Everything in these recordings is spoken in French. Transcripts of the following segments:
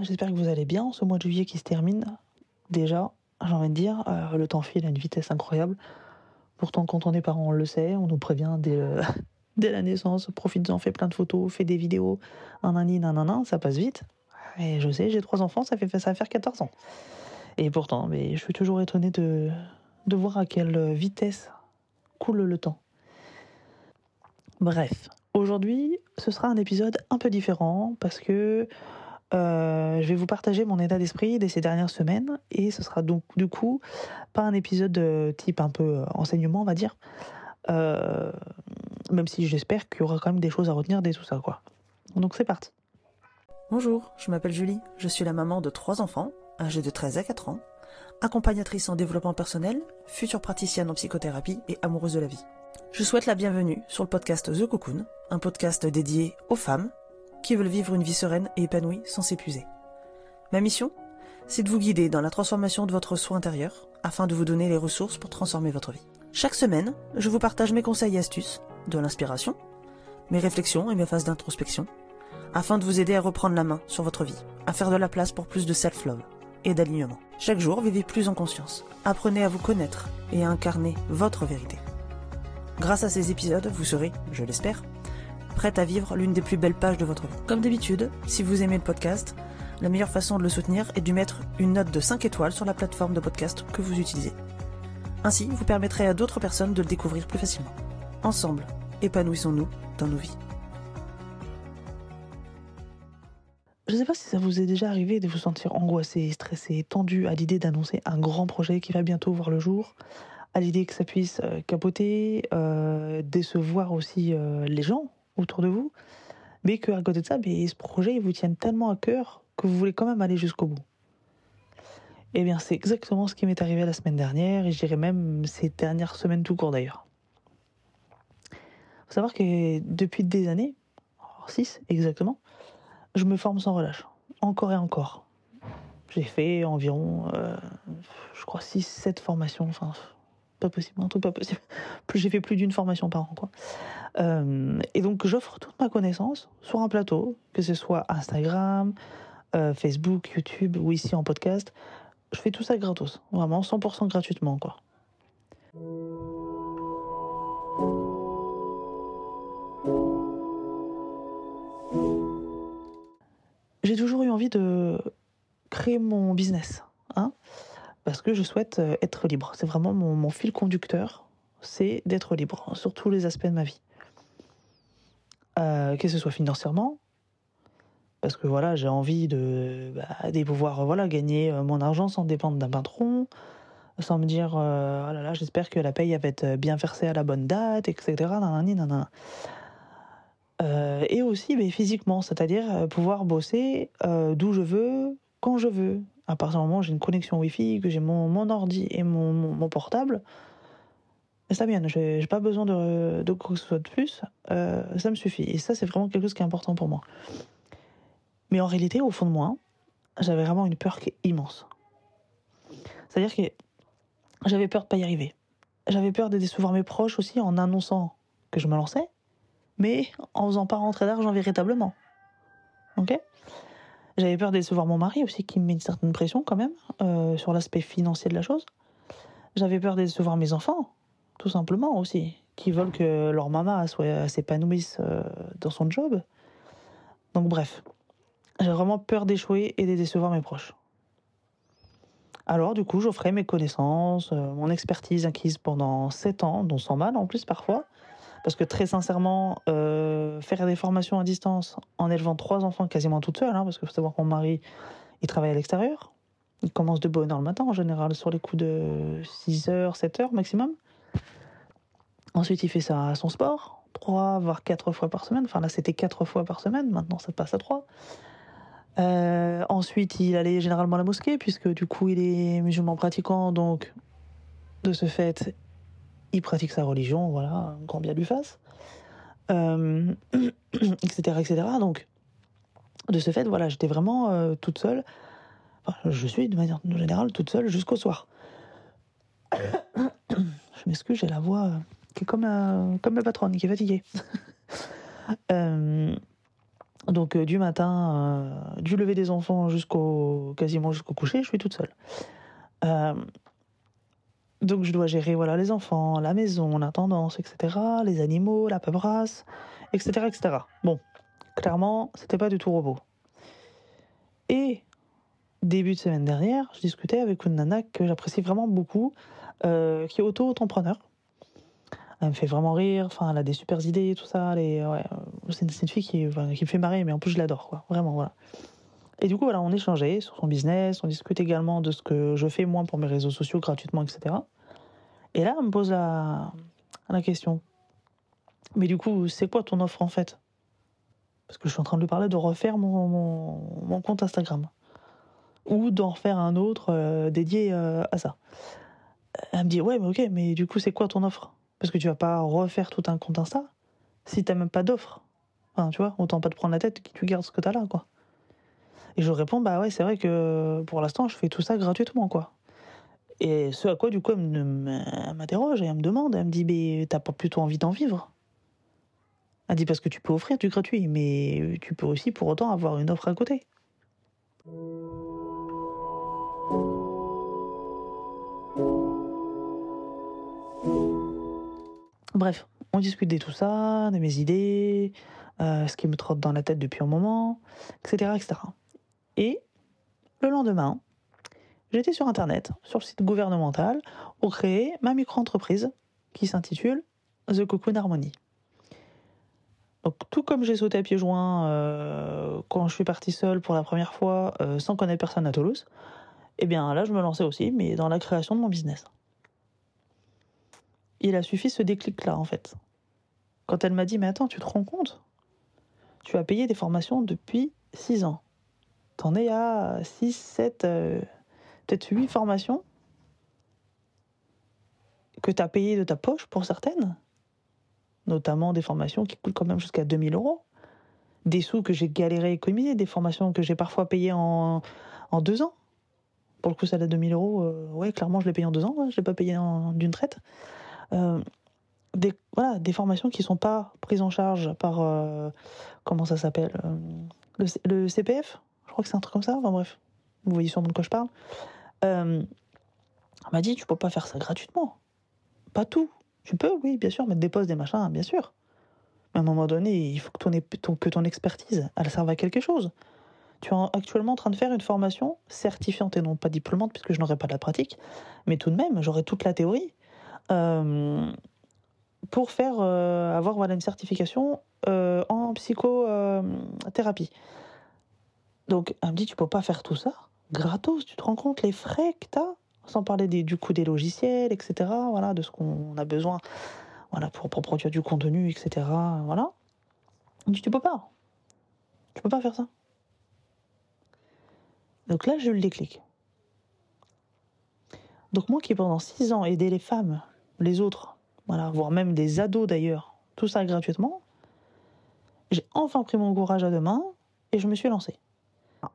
J'espère que vous allez bien ce mois de juillet qui se termine. Déjà, j'ai envie de dire, euh, le temps file à une vitesse incroyable. Pourtant, quand on est parent, on le sait, on nous prévient dès, la naissance, profite-en, fais plein de photos, fais des vidéos, nanani, nanana, ça passe vite. Et je sais, j'ai trois enfants, ça fait ça va faire 14 ans. Et pourtant, mais je suis toujours étonné de, de voir à quelle vitesse coule le temps. Bref, aujourd'hui, ce sera un épisode un peu différent parce que euh, je vais vous partager mon état d'esprit de ces dernières semaines et ce sera donc du coup pas un épisode de type un peu euh, enseignement, on va dire. Euh, même si j'espère qu'il y aura quand même des choses à retenir de tout ça, quoi. Donc c'est parti. Bonjour, je m'appelle Julie, je suis la maman de trois enfants, âgés de 13 à 4 ans, accompagnatrice en développement personnel, future praticienne en psychothérapie et amoureuse de la vie. Je souhaite la bienvenue sur le podcast The Cocoon, un podcast dédié aux femmes qui veulent vivre une vie sereine et épanouie sans s'épuiser. Ma mission C'est de vous guider dans la transformation de votre soi intérieur afin de vous donner les ressources pour transformer votre vie. Chaque semaine, je vous partage mes conseils et astuces, de l'inspiration, mes réflexions et mes phases d'introspection, afin de vous aider à reprendre la main sur votre vie, à faire de la place pour plus de self-love et d'alignement. Chaque jour, vivez plus en conscience. Apprenez à vous connaître et à incarner votre vérité. Grâce à ces épisodes, vous serez, je l'espère, prête à vivre l'une des plus belles pages de votre vie. Comme d'habitude, si vous aimez le podcast, la meilleure façon de le soutenir est de mettre une note de 5 étoiles sur la plateforme de podcast que vous utilisez. Ainsi, vous permettrez à d'autres personnes de le découvrir plus facilement. Ensemble, épanouissons-nous dans nos vies. Je ne sais pas si ça vous est déjà arrivé de vous sentir angoissé, stressé, tendu à l'idée d'annoncer un grand projet qui va bientôt voir le jour, à l'idée que ça puisse euh, capoter, euh, décevoir aussi euh, les gens autour de vous, mais qu'à côté de ça, ce projet il vous tienne tellement à cœur que vous voulez quand même aller jusqu'au bout. Eh bien, c'est exactement ce qui m'est arrivé la semaine dernière, et je dirais même ces dernières semaines tout court d'ailleurs. faut savoir que depuis des années, 6 exactement, je me forme sans relâche, encore et encore. J'ai fait environ, euh, je crois, 6-7 formations, enfin, pas possible, un truc pas possible. Plus j'ai fait plus d'une formation par an, quoi. Euh, et donc, j'offre toute ma connaissance sur un plateau, que ce soit Instagram, euh, Facebook, YouTube ou ici en podcast. Je fais tout ça gratos, vraiment 100% gratuitement, quoi. J'ai toujours eu envie de créer mon business, hein, parce que je souhaite euh, être libre. C'est vraiment mon, fil conducteur, c'est d'être libre sur tous les aspects de ma vie. Euh, que ce soit financièrement, parce que voilà, j'ai envie de, bah, pouvoir voilà, gagner euh, mon argent sans dépendre d'un patron, sans me dire, euh, oh là là, j'espère que la paye va être bien versée à la bonne date, etc. Nanani, nanana. Euh, et aussi mais physiquement, c'est-à-dire euh, pouvoir bosser euh, d'où je veux, quand je veux. À partir du moment où j'ai une connexion Wi-Fi, que j'ai mon, mon ordi et mon, mon, mon portable, ça vient, j'ai j'ai pas besoin de, de quoi que ce soit de plus, euh, ça me suffit. Et ça, c'est vraiment quelque chose qui est important pour moi. Mais en réalité, au fond de moi, j'avais vraiment une peur qui est immense. C'est-à-dire que j'avais peur de pas y arriver. J'avais peur de décevoir mes proches aussi en annonçant que je me lançais, mais en faisant pas rentrer d'argent véritablement. Ok? J'avais peur de décevoir mon mari aussi, qui me met une certaine pression quand même euh, sur l'aspect financier de la chose. J'avais peur de décevoir mes enfants, tout simplement aussi, qui veulent que leur maman soit s'épanouisse euh, dans son job. Donc bref, j'ai vraiment peur d'échouer et de décevoir mes proches. Alors du coup, j'offrais mes connaissances, euh, mon expertise acquise pendant 7 ans, dont sans mal en plus parfois, parce que très sincèrement, euh, faire des formations à distance en élevant trois enfants quasiment toute seule, hein, parce qu'il faut savoir que mon mari, il travaille à l'extérieur. Il commence de bonne heure le matin en général, sur les coups de 6 heures, 7 heures maximum. Ensuite, il fait ça, son sport, trois voire quatre fois par semaine. Enfin là, c'était quatre fois par semaine, maintenant ça passe à trois. Euh, ensuite, il allait généralement à la mosquée, puisque du coup, il est musulman pratiquant, donc de ce fait, il pratique sa religion, voilà, grand bien lui fasse, euh, etc., etc. Donc, de ce fait, voilà, j'étais vraiment euh, toute seule. Je suis de manière générale toute seule jusqu'au soir. je m'excuse, j'ai la voix euh, qui est comme, euh, comme patronne, qui est fatiguée. Donc du matin, du lever des enfants jusqu'au quasiment jusqu'au coucher, je suis toute seule. Donc je dois gérer voilà les enfants, la maison, la tendance, etc., les animaux, la paperasse, etc., etc. Bon, clairement, c'était pas du tout robot. Et début de semaine dernière, je discutais avec une nana que j'apprécie vraiment beaucoup, euh, qui est auto-entrepreneur. Elle me fait vraiment rire, enfin, elle a des super idées, tout ça. Euh, c'est une, fille qui, qui me fait marrer, mais en plus je l'adore, quoi. Vraiment, voilà. Et du coup, voilà, on échangeait sur son business, on discute également de ce que je fais moi pour mes réseaux sociaux gratuitement, etc. Et là, elle me pose la, la question. Mais du coup, c'est quoi ton offre en fait? Parce que je suis en train de lui parler de refaire mon, mon, compte Instagram. Ou d'en refaire un autre euh, dédié euh, à ça. Elle me dit, ouais, mais ok, mais du coup, c'est quoi ton offre? Parce que tu vas pas refaire tout un compte Insta? Si t'as même pas d'offre. Enfin, tu vois, autant pas te prendre la tête que tu gardes ce que t'as là, quoi. Et je réponds, bah ouais, c'est vrai que pour l'instant, je fais tout ça gratuitement, quoi. Et ce à quoi, du coup, elle m'interroge et elle me demande, elle me dit, mais t'as pas plutôt envie d'en vivre? Elle dit, parce que tu peux offrir du gratuit, mais tu peux aussi pour autant avoir une offre à côté. Bref, on discute de tout ça, de mes idées, euh, ce qui me trotte dans la tête depuis un moment, etc. etc. Et le lendemain, j'étais sur Internet, sur le site gouvernemental, pour créer ma micro-entreprise qui s'intitule The Cocoon Harmony. Donc, tout comme j'ai sauté à pieds joints euh, quand je suis partie seule pour la première fois, euh, sans connaître personne à Toulouse, eh bien là, je me lançais aussi, mais dans la création de mon business. Il a suffi ce déclic-là, en fait. Quand elle m'a dit, mais attends, tu te rends compte? Tu as payé des formations depuis 6 ans. T'en es à 6, 7, euh, peut-être 8 formations que tu as payées de ta poche pour certaines, notamment des formations qui coûtent quand même jusqu'à 2000 euros, des sous que j'ai galéré économiser, des formations que j'ai parfois payées en, en deux ans. Pour le coup, celle à 2000 euros, euh, ouais, clairement, je l'ai payé en deux ans, ouais, je l'ai pas payé en- d'une traite. Euh, des, voilà, des formations qui sont pas prises en charge par, comment ça s'appelle, le CPF, je crois que c'est un truc comme ça, enfin bref, vous voyez sûrement de quoi je parle. Euh, elle m'a dit, tu peux pas faire ça gratuitement. Pas tout. Tu peux, oui, bien sûr, mettre des postes, des machins, bien sûr. Mais à un moment donné, il faut que ton, expertise, elle serve à quelque chose. Tu es en- actuellement en train de faire une formation certifiante et non pas diplômante, puisque je n'aurai pas de la pratique, mais tout de même, j'aurai toute la théorie euh, pour faire euh, avoir une certification euh, en psychothérapie. Donc, elle me dit, tu peux pas faire tout ça gratos, tu te rends compte les frais que tu sans parler du coût des logiciels, etc. Voilà, de ce qu'on a besoin voilà, pour, produire du contenu, etc. Voilà. Elle me dit, tu peux pas. Tu peux pas faire ça. Donc là, eu le déclic. Donc moi qui pendant six ans aidé les femmes, les autres, voilà, voire même des ados d'ailleurs, tout ça gratuitement, j'ai enfin pris mon courage à deux mains et je me suis lancée.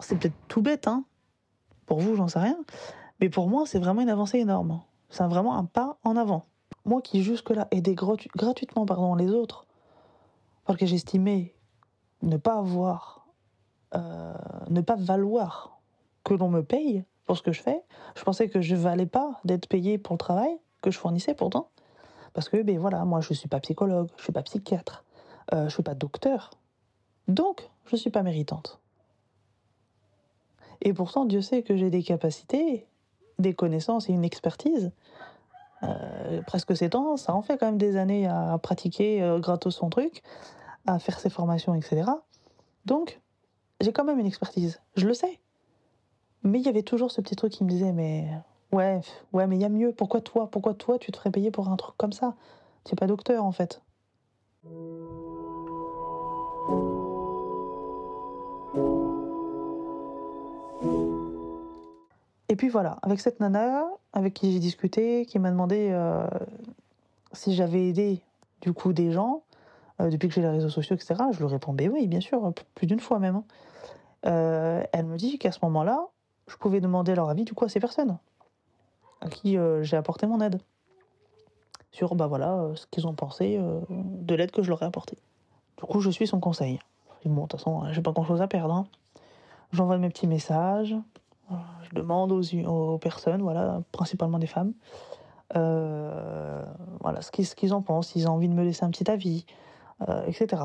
C'est peut-être tout bête, hein. Pour vous, j'en sais rien. Mais pour moi, c'est vraiment une avancée énorme. C'est vraiment un pas en avant. Moi qui jusque-là aidais gratu- gratuitement pardon, les autres, parce que j'estimais ne pas avoir, euh, ne pas valoir que l'on me paye pour ce que je fais, je pensais que je valais pas d'être payé pour le travail que je fournissais pourtant. Parce que, ben voilà, moi je suis pas psychologue, je suis pas psychiatre, euh, je suis pas docteur. Donc, je suis pas méritante. Et pourtant, Dieu sait que j'ai des capacités, des connaissances et une expertise. Euh, presque 7 ans, ça en fait quand même des années à pratiquer euh, gratos son truc, à faire ses formations, etc. Donc, j'ai quand même une expertise, je le sais. Mais il y avait toujours ce petit truc qui me disait, mais ouais, ouais, mais il y a mieux. Pourquoi toi? Pourquoi toi, tu te ferais payer pour un truc comme ça? Tu n'es pas docteur, en fait. Et puis voilà, avec cette nana, avec qui j'ai discuté, qui m'a demandé euh, si j'avais aidé du coup des gens euh, depuis que j'ai les réseaux sociaux, etc. Je lui répondais oui, bien sûr, plus d'une fois même. hein. Euh, elle me dit qu'à ce moment-là, je pouvais demander leur avis du coup à ces personnes à qui j'ai apporté mon aide sur bah voilà ce qu'ils ont pensé de l'aide que je leur ai apportée. Du coup, je suis son conseil. bon, de toute façon, j'ai pas grand chose à perdre. Hein. J'envoie mes petits messages, je demande aux, personnes, voilà, principalement des femmes, euh, voilà, ce qu'ils en pensent, s'ils ont envie de me laisser un petit avis, euh, etc.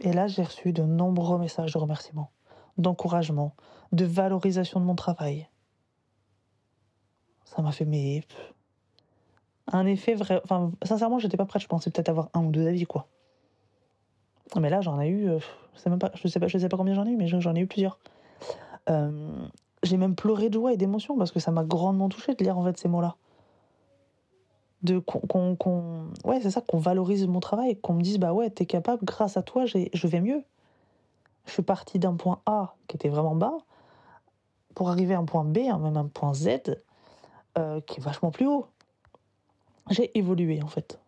Et là, j'ai reçu de nombreux messages de remerciement, d'encouragement, de valorisation de mon travail. Ça m'a fait mais un effet vrai. Enfin, sincèrement, j'étais pas prête. Je pensais peut-être avoir un ou deux avis, quoi. Mais là, j'en ai eu. Euh. Je sais pas. Je sais pas combien j'en ai eu, mais j'en ai eu plusieurs. J'ai même pleuré de joie et d'émotion parce que ça m'a grandement touché de lire en fait ces mots-là. De qu'on ouais c'est ça qu'on valorise mon travail qu'on me dise bah ouais t'es capable grâce à toi je vais mieux. Je suis partie d'un point A qui était vraiment bas pour arriver à un point B hein, même un point Z euh, qui est vachement plus haut. J'ai évolué en fait.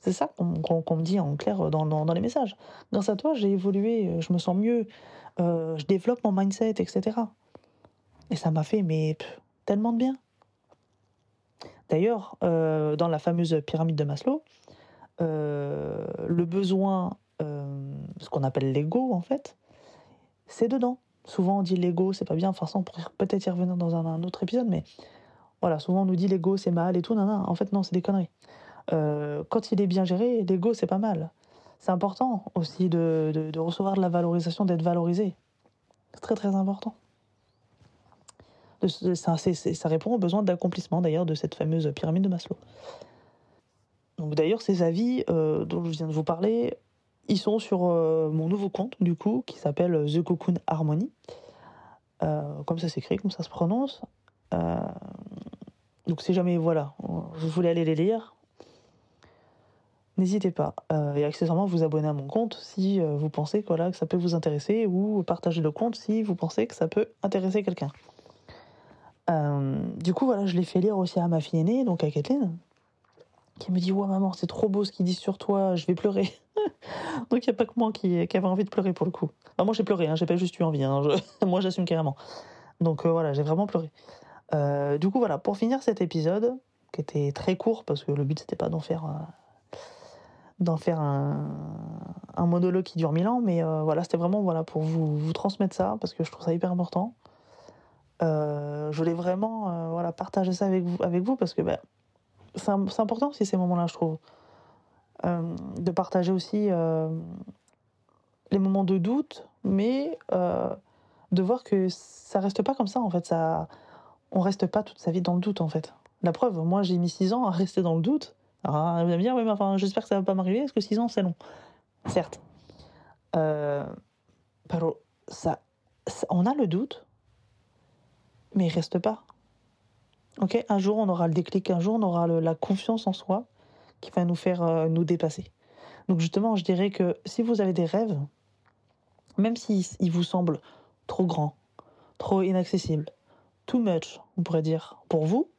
C'est ça qu'on me dit en clair dans, dans, les messages. Grâce à toi j'ai évolué je me sens mieux euh, je développe mon mindset etc et ça m'a fait tellement de bien D'ailleurs, euh, dans la fameuse pyramide de Maslow, euh, le besoin, euh, ce qu'on appelle l'ego en fait, c'est dedans. Souvent on dit l'ego, c'est pas bien, enfin on pourrait peut-être y revenir dans un, autre épisode, mais voilà, souvent on nous dit l'ego c'est mal et tout, non, non, en fait non, c'est des conneries. quand il est bien géré, l'ego c'est pas mal. C'est important aussi de recevoir de la valorisation, d'être valorisé. C'est très très important ça, répond aux besoins d'accomplissement d'ailleurs de cette fameuse pyramide de Maslow. Donc d'ailleurs ces avis euh, dont je viens de vous parler, ils sont sur euh, mon nouveau compte du coup qui s'appelle The Cocoon Harmony. Euh, comme ça s'écrit, comme ça se prononce. donc si jamais voilà, vous voulez aller les lire, n'hésitez pas. et accessoirement vous abonner à mon compte si vous pensez que, voilà, que ça peut vous intéresser ou partager le compte si vous pensez que ça peut intéresser quelqu'un. Euh, du coup, voilà, je l'ai fait lire aussi à ma fille aînée, donc à Kathleen, qui me dit Ouais, maman, c'est trop beau ce qu'ils disent sur toi, je vais pleurer. donc il n'y a pas que moi qui, qui, avait envie de pleurer pour le coup. moi, j'ai pleuré, hein, j'ai pas juste eu envie, hein, moi, j'assume carrément. Donc euh, voilà, j'ai vraiment pleuré. Euh, du coup, voilà, pour finir cet épisode, qui était très court, parce que le but, c'était pas d'en faire. d'en faire un, monologue qui dure mille ans, mais voilà, c'était vraiment voilà, pour vous transmettre ça, parce que je trouve ça hyper important. Euh, je voulais vraiment euh, voilà, partager ça avec vous, avec vous parce que ben, c'est important aussi ces moments-là, je trouve. Euh, de partager aussi les moments de doute, mais de voir que ça reste pas comme ça en fait. Ça, on reste pas toute sa vie dans le doute en fait. La preuve, moi j'ai mis 6 ans à rester dans le doute. Alors, vous allez me dire, mais enfin, j'espère que ça va pas m'arriver, parce que 6 ans c'est long. Certes. Euh, ça, on a le doute, mais il reste pas. Ok, un jour on aura le déclic, un jour on aura la confiance en soi qui va nous faire euh, nous dépasser. Donc justement, je dirais que si vous avez des rêves, même s'ils vous semblent trop grands, trop inaccessibles, too much, on pourrait dire, pour vous,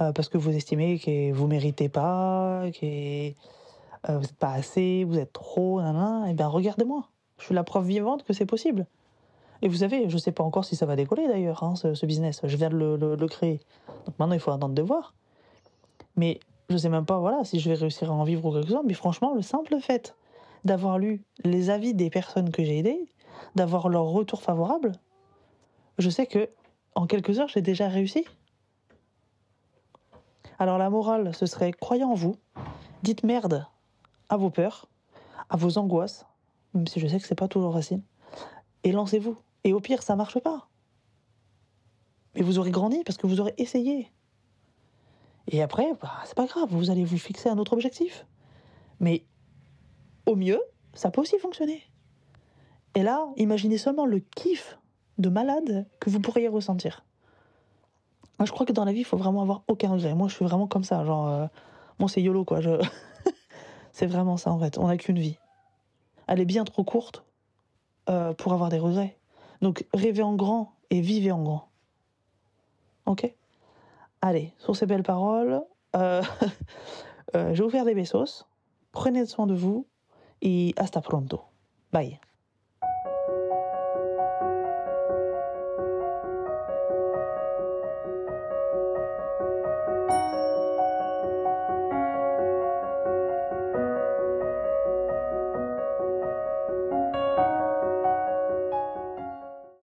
euh, parce que vous estimez que vous méritez pas, que euh, vous n'êtes pas assez, vous êtes trop, et eh bien regardez-moi. Je suis la preuve vivante que c'est possible. Et vous savez, je ne sais pas encore si ça va décoller d'ailleurs, hein, ce, business. Je viens de le, créer. Donc maintenant, il faut attendre de voir. Mais je ne sais même pas voilà, si je vais réussir à en vivre ou quelque chose. Mais franchement, le simple fait d'avoir lu les avis des personnes que j'ai aidées, d'avoir leur retour favorable, je sais que en quelques heures, j'ai déjà réussi. Alors la morale, ce serait croyez en vous, dites merde à vos peurs, à vos angoisses, même si je sais que c'est pas toujours facile, et lancez-vous. Et au pire, ça marche pas. Mais vous aurez grandi parce que vous aurez essayé. Et après, bah, c'est pas grave, vous allez vous fixer un autre objectif. Mais au mieux, ça peut aussi fonctionner. Et là, imaginez seulement le kiff de malade que vous pourriez ressentir. Je crois que dans la vie, il faut vraiment avoir aucun regret. Moi, je suis vraiment comme ça. Genre, euh, moi, c'est YOLO, quoi. Je... c'est vraiment ça, en fait. On n'a qu'une vie. Elle est bien trop courte euh, pour avoir des regrets. Donc rêvez en grand et vivez en grand. Ok? Allez, sur ces belles paroles, euh, euh, je vais vous faire des besos. Prenez soin de vous et hasta pronto. Bye.